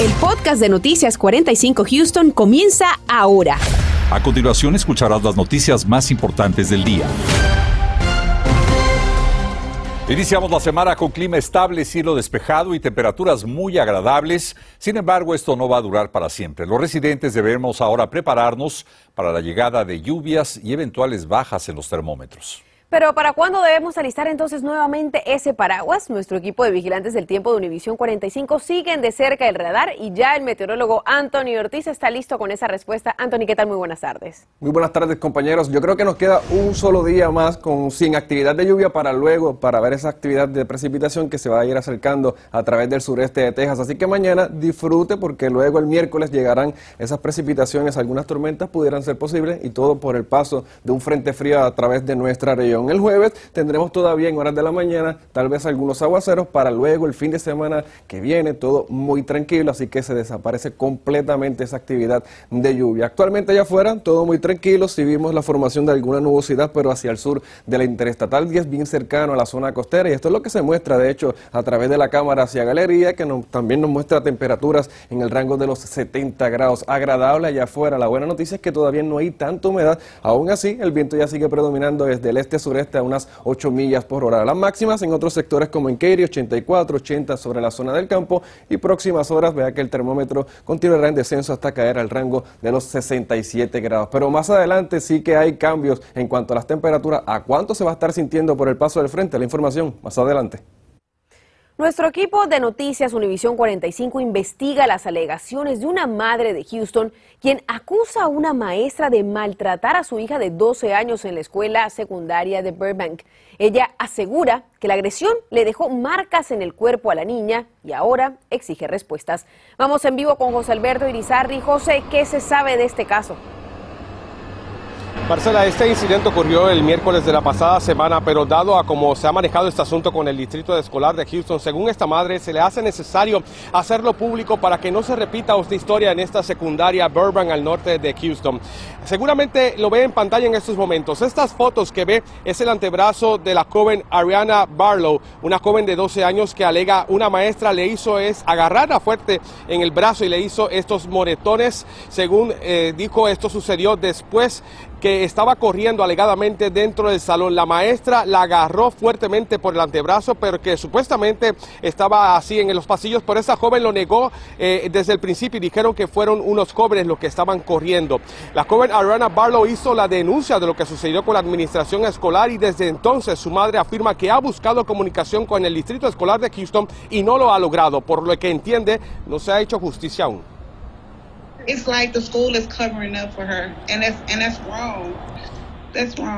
El podcast de Noticias 45 Houston comienza ahora. A continuación escucharás las noticias más importantes del día. Iniciamos la semana con clima estable, cielo despejado y temperaturas muy agradables. Sin embargo, esto no va a durar para siempre. Los residentes debemos ahora prepararnos para la llegada de lluvias y eventuales bajas en los termómetros. Pero ¿para cuándo debemos alistar entonces nuevamente ese paraguas? Nuestro equipo de vigilantes del tiempo de Univisión 45 siguen de cerca el radar y ya el meteorólogo Anthony Ortiz está listo con esa respuesta. Anthony, ¿qué tal? Muy buenas tardes. Muy buenas tardes, compañeros. Yo creo que nos queda un solo día más con sin actividad de lluvia para luego, para ver esa actividad de precipitación que se va a ir acercando a través del sureste de Texas. Así que mañana disfrute porque luego el miércoles llegarán esas precipitaciones, algunas tormentas pudieran ser posibles y todo por el paso de un frente frío a través de nuestra región. El jueves tendremos todavía en horas de la mañana tal vez algunos aguaceros para luego el fin de semana que viene todo muy tranquilo, así que se desaparece completamente esa actividad de lluvia. Actualmente allá afuera todo muy tranquilo, si vimos la formación de alguna nubosidad, pero hacia el sur de la Interestatal 10 bien cercano a la zona costera y esto es lo que se muestra de hecho a través de la cámara hacia galería que también nos muestra temperaturas en el rango de los 70 grados agradable allá afuera. La buena noticia es que todavía no hay tanta humedad, aún así el viento ya sigue predominando desde el este sureste a unas 8 millas por hora. Las máximas en otros sectores como en Katy, 84, 80 sobre la zona del campo y próximas horas vea que el termómetro continuará en descenso hasta caer al rango de los 67 grados. Pero más adelante sí que hay cambios en cuanto a las temperaturas, a cuánto se va a estar sintiendo por el paso del frente. La información más adelante. Nuestro equipo de noticias Univisión 45 investiga las alegaciones de una madre de Houston quien acusa a una maestra de maltratar a su hija de 12 años en la escuela secundaria de Burbank. Ella asegura que la agresión le dejó marcas en el cuerpo a la niña y ahora exige respuestas. Vamos en vivo con José Alberto Irizarri. José, ¿qué se sabe de este caso? Marcela, este incidente ocurrió el miércoles de la pasada semana, pero dado a cómo se ha manejado este asunto con el distrito escolar de Houston, según esta madre, se le hace necesario hacerlo público para que no se repita esta historia en esta secundaria Burbank al norte de Houston. Seguramente lo ve en pantalla en estos momentos. Estas fotos que ve es el antebrazo de la joven Ariana Barlow, una joven de 12 años que alega una maestra le hizo es agarrarla fuerte en el brazo y le hizo estos moretones. Según eh, dijo, esto sucedió después que estaba corriendo alegadamente dentro del salón. La maestra la agarró fuertemente por el antebrazo, pero que supuestamente estaba así en los pasillos, pero esa joven lo negó eh, desde el principio y dijeron que fueron unos jóvenes los que estaban corriendo. La joven Ariana Barlow hizo la denuncia de lo que sucedió con la administración escolar y desde entonces su madre afirma que ha buscado comunicación con el distrito escolar de Houston y no lo ha logrado, por lo que entiende no se ha hecho justicia aún.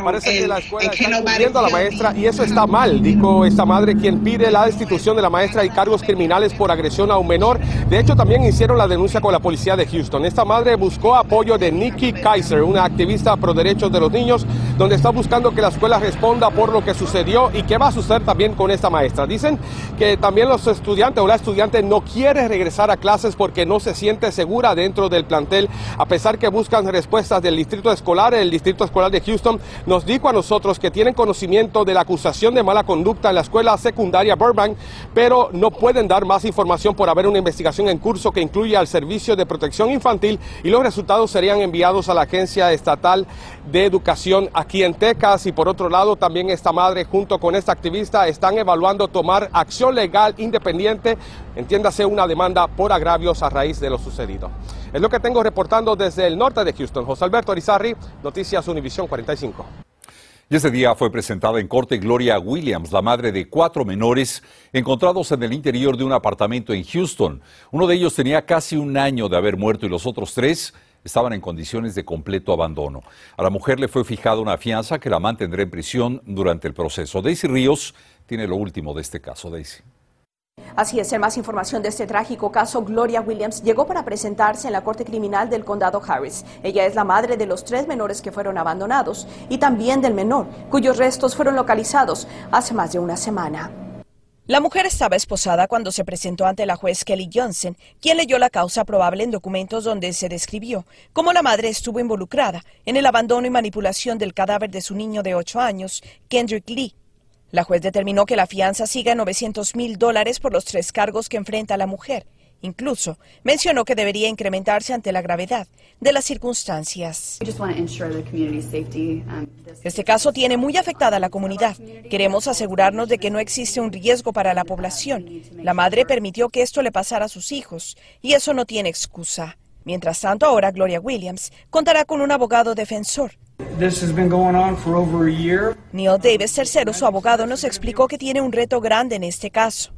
Parece que la escuela está encubriendo a la maestra y eso está mal, dijo esta madre quien pide la destitución de la maestra y cargos criminales por agresión a un menor. De hecho, también hicieron la denuncia con la policía de Houston. Esta madre buscó apoyo de Nikki Kaiser, una activista pro derechos de los niños, donde está buscando que la escuela responda por lo que sucedió y qué va a suceder también con esta maestra. Dicen que también los estudiantes o la estudiante no quiere regresar a clases porque no se siente segura dentro del plantel, a pesar que buscan respuestas del distrito escolar, el distrito escolar de Houston nos dijo a nosotros que tienen conocimiento de la acusación de mala conducta en la escuela secundaria Burbank, pero no pueden dar más información por haber una investigación en curso que incluye al Servicio de Protección Infantil y los resultados serían enviados a la Agencia Estatal de Educación en Texas. Y por otro lado, también esta madre junto con esta activista están evaluando tomar acción legal independiente, entiéndase una demanda por agravios a raíz de lo sucedido. Es lo que tengo reportando desde el norte de Houston. José Alberto Arizarri, Noticias Univisión 45. Y ese día fue presentada en corte Gloria Williams, la madre de cuatro menores encontrados en el interior de un apartamento en Houston. Uno de ellos tenía casi un año de haber muerto y los otros tres estaban en condiciones de completo abandono. A la mujer le fue fijada una fianza que la mantendrá en prisión durante el proceso. Daisy Ríos tiene lo último de este caso. Daisy. Así es, en más información de este trágico caso, Gloria Williams llegó para presentarse en la Corte Criminal del Condado Harris. Ella es la madre de los tres menores que fueron abandonados y también del menor, cuyos restos fueron localizados hace más de una semana. La mujer estaba esposada cuando se presentó ante la juez Kelly Johnson, quien leyó la causa probable en documentos donde se describió cómo la madre estuvo involucrada en el abandono y manipulación del cadáver de su niño de ocho años, Kendrick Lee, la juez determinó que la fianza siga en 900 mil dólares por los tres cargos que enfrenta la mujer Incluso mencionó que debería incrementarse ante la gravedad de las circunstancias. Este caso tiene muy afectada a la comunidad. Queremos asegurarnos de que no existe un riesgo para la población. La madre permitió que esto le pasara a sus hijos y eso no tiene excusa. Mientras tanto, ahora Gloria Williams contará con un abogado defensor. Neil Davis, tercero, su abogado, nos explicó que tiene un reto grande en este caso.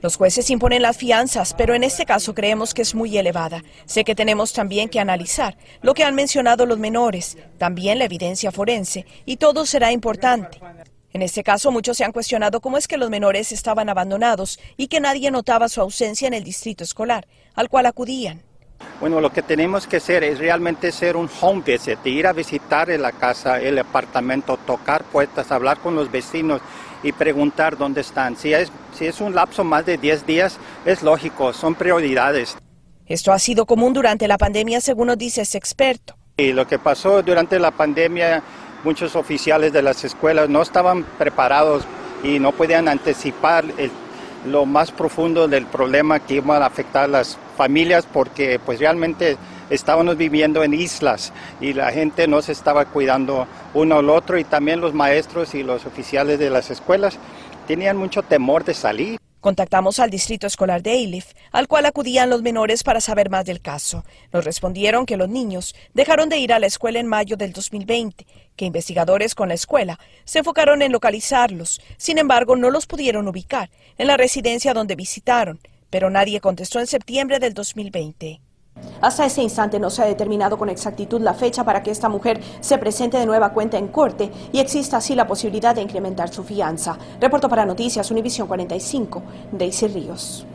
Los jueces imponen las fianzas, pero en este caso creemos que es muy elevada. Sé que tenemos también que analizar lo que han mencionado los menores, también la evidencia forense, y todo será importante. En este caso, muchos se han cuestionado cómo es que los menores estaban abandonados y que nadie notaba su ausencia en el distrito escolar, al cual acudían. Bueno, lo que tenemos que hacer es realmente ser un home visit, ir a visitar la casa, el apartamento, tocar puertas, hablar con los vecinos y preguntar dónde están. Si es, si es un lapso más de 10 días, es lógico, son prioridades. Esto ha sido común durante la pandemia, según nos dice ese experto. Y lo que pasó durante la pandemia, muchos oficiales de las escuelas no estaban preparados y no podían anticipar lo más profundo del problema que iba a afectar a las familias porque pues realmente estábamos viviendo en islas y la gente no se estaba cuidando uno al otro y también los maestros y los oficiales de las escuelas tenían mucho temor de salir. Contactamos al distrito escolar de Elif, al cual acudían los menores para saber más del caso. Nos respondieron que los niños dejaron de ir a la escuela en mayo del 2020, que investigadores con la escuela se enfocaron en localizarlos. Sin embargo, no los pudieron ubicar en la residencia donde visitaron, pero nadie contestó en septiembre del 2020. Hasta ese instante no se ha determinado con exactitud la fecha para que esta mujer se presente de nueva cuenta en corte y exista así la posibilidad de incrementar su fianza. Reporto para Noticias Univisión 45, Daisy Ríos.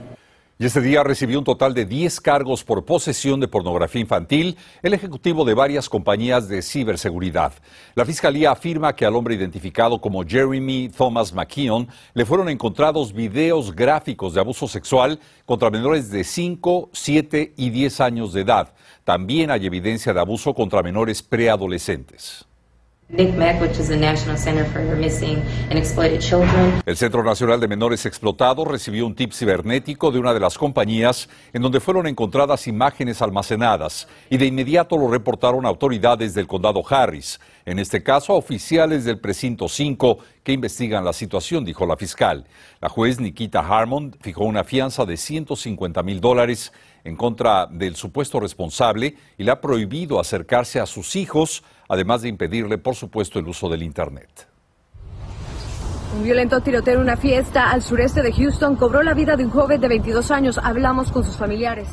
Y este día recibió un total de 10 cargos por posesión de pornografía infantil el ejecutivo de varias compañías de ciberseguridad. La fiscalía afirma que al hombre identificado como Jeremy Thomas McKeon le fueron encontrados videos gráficos de abuso sexual contra menores de 5, 7 y 10 años de edad. También hay evidencia de abuso contra menores preadolescentes. El Centro Nacional de Menores Explotados recibió un tip cibernético de una de las compañías en donde fueron encontradas imágenes almacenadas y de inmediato lo reportaron autoridades del condado Harris, en este caso a oficiales del precinto 5 que investigan la situación, dijo la fiscal. La juez Nikita Harmon fijó una fianza de 150 mil dólares en contra del supuesto responsable y le ha prohibido acercarse a sus hijos además de impedirle, por supuesto, el uso del Internet. Un violento tiroteo en una fiesta al sureste de Houston cobró la vida de un joven de 22 años. Hablamos con sus familiares.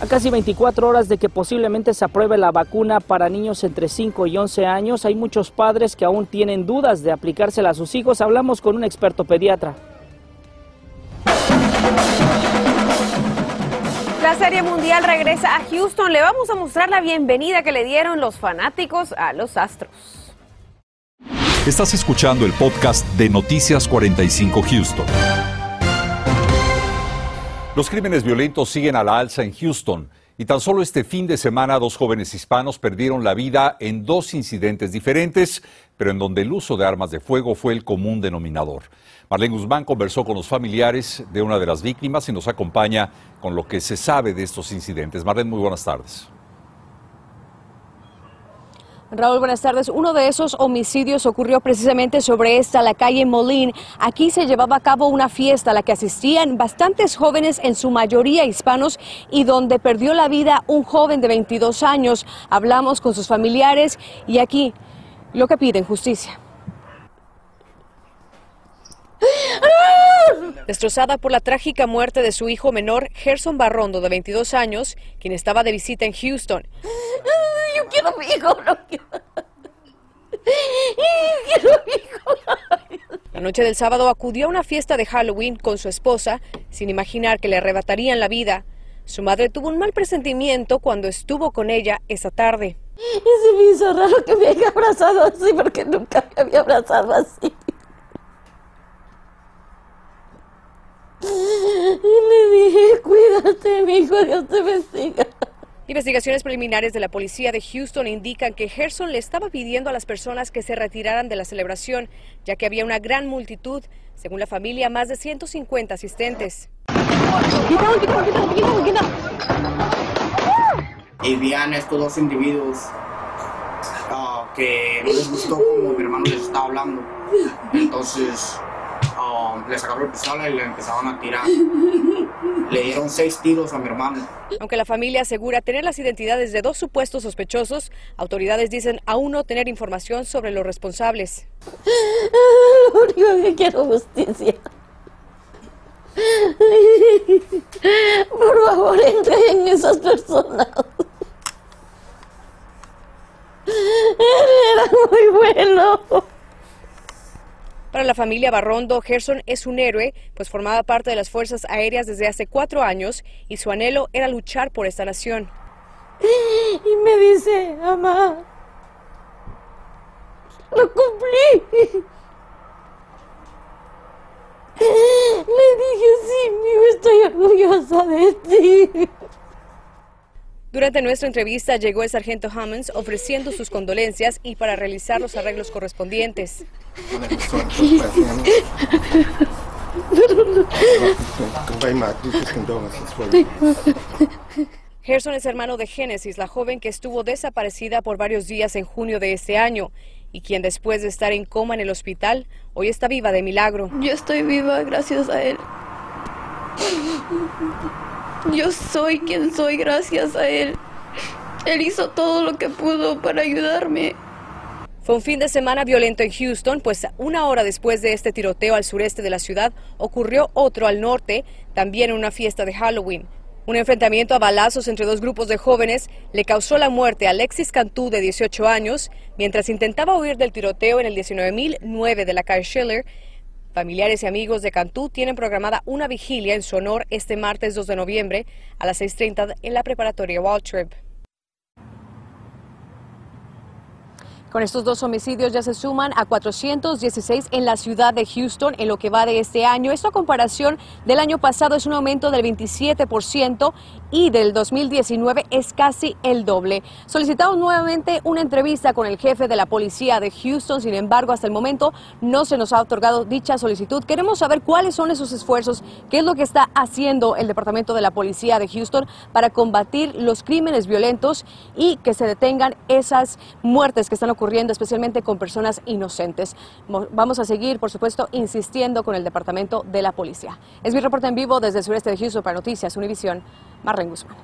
A casi 24 horas de que posiblemente se apruebe la vacuna para niños entre 5 y 11 años, hay muchos padres que aún tienen dudas de aplicársela a sus hijos. Hablamos con un experto pediatra. La Serie Mundial regresa a Houston. Le vamos a mostrar la bienvenida que le dieron los fanáticos a los Astros. Estás escuchando el podcast de Noticias 45 Houston. Los crímenes violentos siguen a la alza en Houston y tan solo este fin de semana dos jóvenes hispanos perdieron la vida en dos incidentes diferentes, pero en donde el uso de armas de fuego fue el común denominador. Marlene Guzmán conversó con los familiares de una de las víctimas y nos acompaña con lo que se sabe de estos incidentes. Marlene, muy buenas tardes. Raúl, buenas tardes. Uno de esos homicidios ocurrió precisamente sobre esta, la calle Molín. Aquí se llevaba a cabo una fiesta a la que asistían bastantes jóvenes, en su mayoría hispanos, y donde perdió la vida un joven de 22 años. Hablamos con sus familiares y aquí lo que piden justicia. Destrozada por la trágica muerte de su hijo menor, Gerson Barrondo, de 22 años, quien estaba de visita en Houston. Yo quiero mi hijo, no quiero. Quiero mi hijo. La noche del sábado acudió a una fiesta de Halloween con su esposa, sin imaginar que le arrebatarían la vida. Su madre tuvo un mal presentimiento cuando estuvo con ella esa tarde. Y se me hizo raro que me haya abrazado así, porque nunca me había abrazado así. Y le dije, cuídate, mi hijo, Dios te bendiga. Investigaciones preliminares de la policía de Houston indican que Gerson le estaba pidiendo a las personas que se retiraran de la celebración, ya que había una gran multitud, según la familia, más de 150 asistentes. Y vean estos dos individuos ah, que no les gustó como mi hermano les estaba hablando. Entonces um, le sacaron la pistola y le empezaron a tirar. Le dieron seis tiros a mi hermano. Aunque la familia asegura tener las identidades de dos supuestos sospechosos, autoridades dicen aún no tener información sobre los responsables. Lo único que quiero justicia. Por favor, entreguen esas personas. Era muy bueno. Para la familia Barrondo, Gerson es un héroe, pues formaba parte de las Fuerzas Aéreas desde hace cuatro años y su anhelo era luchar por esta nación. Y me dice, mamá, lo cumplí. Le dije, sí, mijo, estoy orgullosa de ti. Durante nuestra entrevista llegó el sargento Hammonds ofreciendo sus condolencias y para realizar los arreglos correspondientes. Gerson es hermano de Genesis, la joven que estuvo desaparecida por varios días en junio de este año y quien después de estar en coma en el hospital, hoy está viva de milagro. Yo estoy viva gracias a él. Yo soy quien soy gracias a él. Él hizo todo lo que pudo para ayudarme. Fue un fin de semana violento en Houston, pues una hora después de este tiroteo al sureste de la ciudad ocurrió otro al norte, también en una fiesta de Halloween. Un enfrentamiento a balazos entre dos grupos de jóvenes le causó la muerte a Alexis Cantú, de 18 años, mientras intentaba huir del tiroteo en el 19009 de la calle Schiller. Familiares y amigos de Cantú tienen programada una vigilia en su honor este martes 2 de noviembre a las 6.30 en la preparatoria Waltrip. Con estos dos homicidios ya se suman a 416 en la ciudad de Houston en lo que va de este año. Esto a comparación del año pasado es un aumento del 27% y del 2019 es casi el doble. Solicitamos nuevamente una entrevista con el jefe de la policía de Houston, sin embargo hasta el momento no se nos ha otorgado dicha solicitud. Queremos saber cuáles son esos esfuerzos, qué es lo que está haciendo el Departamento de la Policía de Houston para combatir los crímenes violentos y que se detengan esas muertes que están ocurriendo, especialmente con personas inocentes. Vamos a seguir, por supuesto, insistiendo con el Departamento de la Policía. Es mi reporte en vivo desde el sureste de Houston para Noticias Univisión. Marlene Guzmán.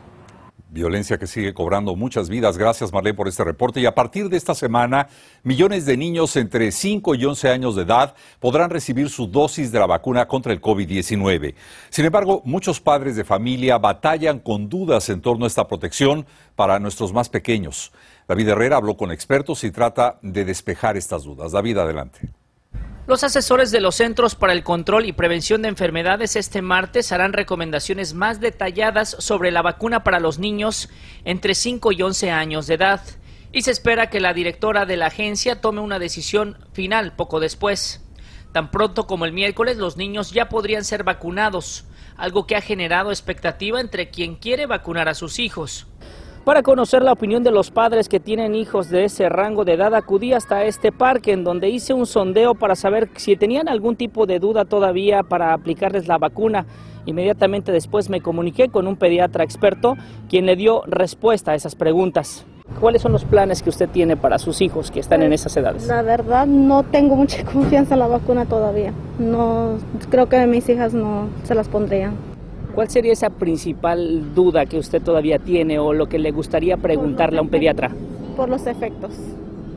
Violencia que sigue cobrando muchas vidas. Gracias, Marlene, por este reporte. Y a partir de esta semana, millones de niños entre 5 y 11 años de edad podrán recibir su dosis de la vacuna contra el COVID-19. Sin embargo, muchos padres de familia batallan con dudas en torno a esta protección para nuestros más pequeños. David Herrera habló con expertos y trata de despejar estas dudas. David, adelante. Los asesores de los Centros para el Control y Prevención de Enfermedades este martes harán recomendaciones más detalladas sobre la vacuna para los niños entre 5 y 11 años de edad. Y se espera que la directora de la agencia tome una decisión final poco después. Tan pronto como el miércoles, los niños ya podrían ser vacunados, algo que ha generado expectativa entre quien quiere vacunar a sus hijos. Para conocer la opinión de los padres que tienen hijos de ese rango de edad, acudí hasta este parque en donde hice un sondeo para saber si tenían algún tipo de duda todavía para aplicarles la vacuna. Inmediatamente después me comuniqué con un pediatra experto quien le dio respuesta a esas preguntas. ¿Cuáles son los planes que usted tiene para sus hijos que están en Pues, esas edades? La verdad no tengo mucha confianza en la vacuna todavía. No creo que mis hijas no se las pondrían. ¿Cuál sería esa principal duda que usted todavía tiene o lo que le gustaría preguntarle a un pediatra? Por los efectos,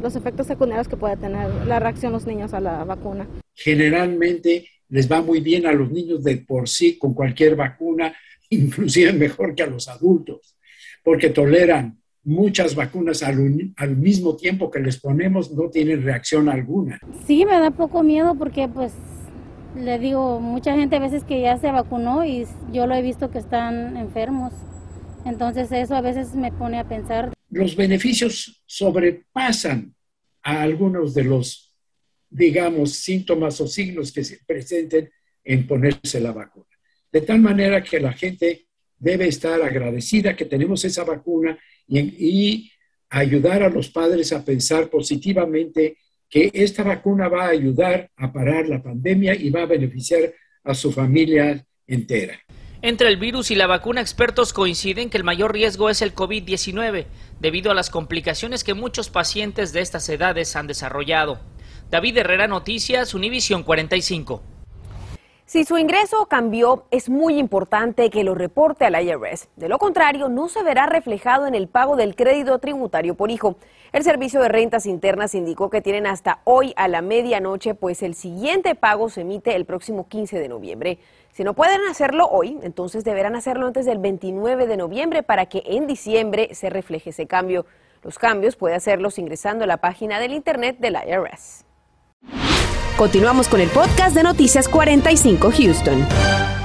los efectos secundarios que puede tener la reacción los niños a la vacuna. Generalmente les va muy bien a los niños de por sí con cualquier vacuna, inclusive mejor que a los adultos, porque toleran muchas vacunas al, un- al mismo tiempo que les ponemos, no tienen reacción alguna. Sí, me da poco miedo porque pues le digo, mucha gente a veces que ya se vacunó y yo lo he visto que están enfermos. Entonces eso a veces me pone a pensar. Los beneficios sobrepasan a algunos de los, digamos, síntomas o signos que se presenten en ponerse la vacuna. De tal manera que la gente debe estar agradecida que tenemos esa vacuna y, y ayudar a los padres a pensar positivamente que esta vacuna va a ayudar a parar la pandemia y va a beneficiar a su familia entera. Entre el virus y la vacuna, expertos coinciden que el mayor riesgo es el COVID-19, debido a las complicaciones que muchos pacientes de estas edades han desarrollado. David Herrera, Noticias, Univisión 45. Si su ingreso cambió, es muy importante que lo reporte al IRS. De lo contrario, no se verá reflejado en el pago del crédito tributario por hijo. El Servicio de Rentas Internas indicó que tienen hasta hoy a la medianoche, pues el siguiente pago se emite el próximo 15 de noviembre. Si no pueden hacerlo hoy, entonces deberán hacerlo antes del 29 de noviembre para que en diciembre se refleje ese cambio. Los cambios puede hacerlos ingresando a la página del Internet del IRS. Continuamos con el podcast de Noticias 45 Houston.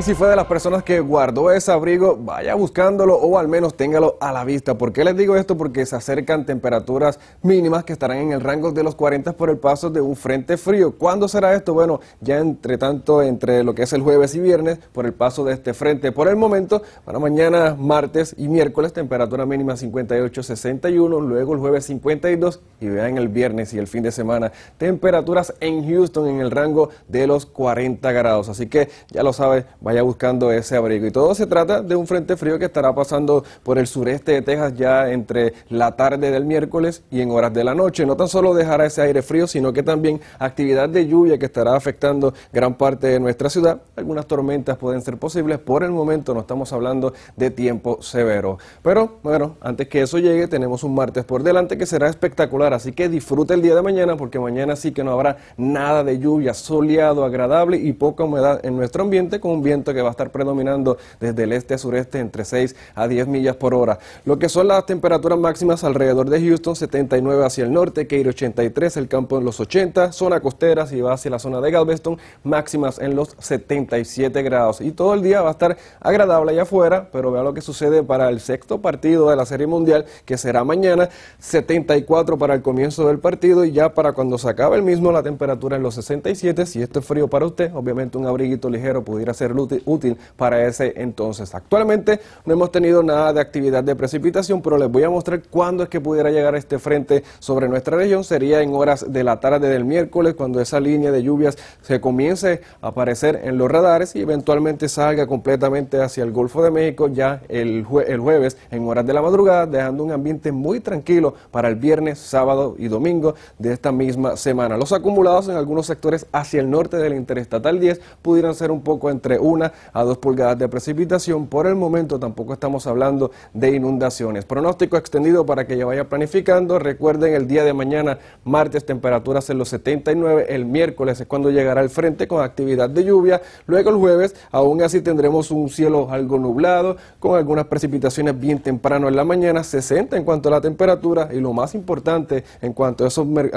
Y si fue de las personas que guardó ese abrigo, vaya buscándolo o al menos téngalo a la vista. ¿Por qué les digo esto? Porque se acercan temperaturas mínimas que estarán en el rango de los 40 por el paso de un frente frío. ¿Cuándo será esto? Bueno, ya entre tanto entre lo que es el jueves y viernes por el paso de este frente. Por el momento, para mañana, martes y miércoles, temperatura mínima 58, 61, luego el jueves 52 y vean el viernes y el fin de semana temperaturas en Houston en el rango de los 40 grados. Así que ya lo sabe, vaya buscando ese abrigo. Y todo se trata de un frente frío que estará pasando por el sureste de Texas ya entre la tarde del miércoles y en horas de la noche. No tan solo dejará ese aire frío, sino que también actividad de lluvia que estará afectando gran parte de nuestra ciudad. Algunas tormentas pueden ser posibles. Por el momento no estamos hablando de tiempo severo. Pero bueno, antes que eso llegue, tenemos un martes por delante que será espectacular. Así que disfrute el día de mañana porque mañana sí que no habrá nada de lluvia, soleado, agradable y poca humedad en nuestro ambiente con un viento que va a estar predominando desde el este a sureste entre 6 a 10 millas por hora. Lo que son las temperaturas máximas alrededor de Houston, 79 hacia el norte, Keir 83, el campo en los 80, zona costera, si va hacia la zona de Galveston, máximas en los 77 grados. Y todo el día va a estar agradable allá afuera, pero vea lo que sucede para el sexto partido de la Serie Mundial, que será mañana, 74 para el comienzo del partido y ya para cuando se acabe el mismo la temperatura en los 67. Si esto es frío para usted, obviamente un abriguito ligero pudiera ser útil para ese entonces. Actualmente no hemos tenido nada de actividad de precipitación, pero les voy a mostrar cuándo es que pudiera llegar este frente sobre nuestra región. Sería en horas de la tarde del miércoles, cuando esa línea de lluvias se comience a aparecer en los radares y eventualmente salga completamente hacia el Golfo de México ya el, jueves en horas de la madrugada, dejando un ambiente muy tranquilo para el viernes, sábado y domingo de esta misma semana. Los acumulados en algunos sectores hacia el norte del Interestatal 10 pudieran ser un poco entre una a 2 pulgadas de precipitación. Por el momento tampoco estamos hablando de inundaciones. Pronóstico extendido para que ya vaya planificando. Recuerden el día de mañana, martes, temperaturas en los 79. El miércoles es cuando llegará el frente con actividad de lluvia. Luego el jueves, aún así tendremos un cielo algo nublado con algunas precipitaciones bien temprano en la mañana. 60 en cuanto a la temperatura y lo más importante en cuanto a,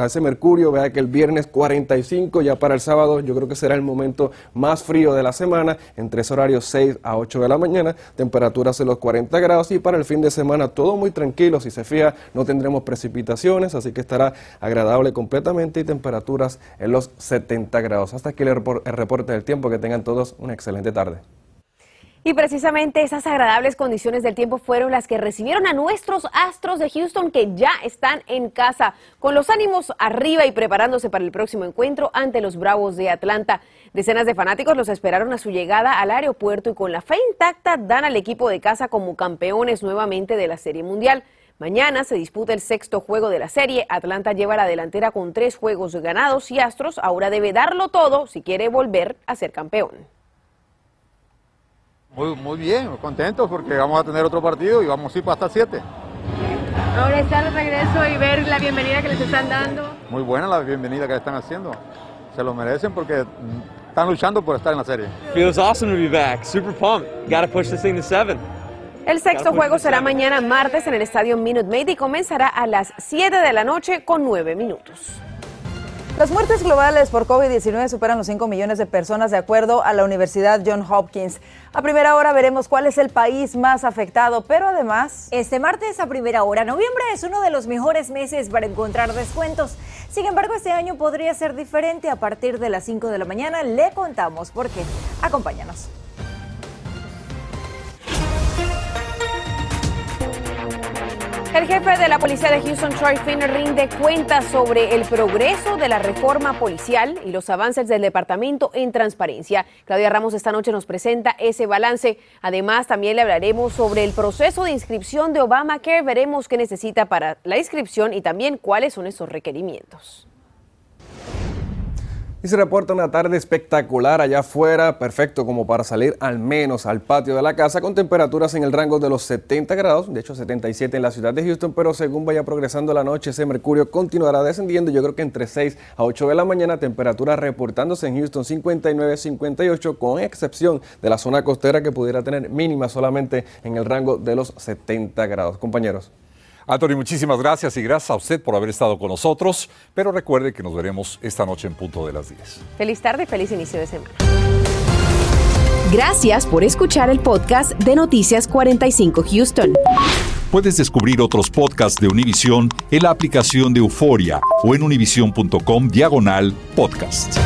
a ese mercurio, vea que el viernes 45 ya para el sábado yo creo que será el momento más frío de la semana entre ese horario 6 a 8 de la mañana, temperaturas en los 40 grados y para el fin de semana todo muy tranquilo, si se fija no tendremos precipitaciones, así que estará agradable completamente y temperaturas en los 70 grados. Hasta aquí el reporte del tiempo, que tengan todos una excelente tarde. Y precisamente esas agradables condiciones del tiempo fueron las que recibieron a nuestros astros de Houston que ya están en casa, con los ánimos arriba y preparándose para el próximo encuentro ante los Bravos de Atlanta. Decenas de fanáticos los esperaron a su llegada al aeropuerto y con la fe intacta dan al equipo de casa como campeones nuevamente de la Serie Mundial. Mañana se disputa el sexto juego de la serie. Atlanta lleva la delantera con tres juegos ganados y Astros ahora debe darlo todo si quiere volver a ser campeón. Muy, muy bien, contentos porque vamos a tener otro partido y vamos a ir para hasta siete. Ahora está el regreso y ver la bienvenida que les están dando. Muy buena la bienvenida que están haciendo. Se lo merecen porque están luchando por estar en la serie. Feels awesome to be back. Super pumped. Gotta push this thing to seven. El sexto juego será mañana martes en el estadio Minute Maid y comenzará a las 7 de la noche con 9 minutos. Las muertes globales por COVID-19 superan los 5 millones de personas de acuerdo a la Universidad John Hopkins. A primera hora veremos cuál es el país más afectado, pero además... Este martes a primera hora, noviembre es uno de los mejores meses para encontrar descuentos. Sin embargo, este año podría ser diferente. A partir de las 5 de la mañana le contamos por qué. Acompáñanos. El jefe de la policía de Houston, Troy Finner, rinde cuentas sobre el progreso de la reforma policial y los avances del departamento en transparencia. Claudia Ramos esta noche nos presenta ese balance. Además, también le hablaremos sobre el proceso de inscripción de Obamacare. Veremos qué necesita para la inscripción y también cuáles son esos requerimientos. Y se reporta una tarde espectacular allá afuera, perfecto como para salir al menos al patio de la casa con temperaturas en el rango de los 70 grados, de hecho 77 en la ciudad de Houston, pero según vaya progresando la noche ese mercurio continuará descendiendo, yo creo que entre 6 a 8 de la mañana, temperatura reportándose en Houston 59-58 con excepción de la zona costera que pudiera tener mínima solamente en el rango de los 70 grados. Compañeros. Anthony, muchísimas gracias y gracias a usted por haber estado con nosotros, pero recuerde que nos veremos esta noche en punto de las 10. Feliz tarde, feliz inicio de semana. Gracias por escuchar el podcast de Noticias 45 Houston. Puedes descubrir otros podcasts de Univision en la aplicación de Euforia o en univision.com diagonal podcast.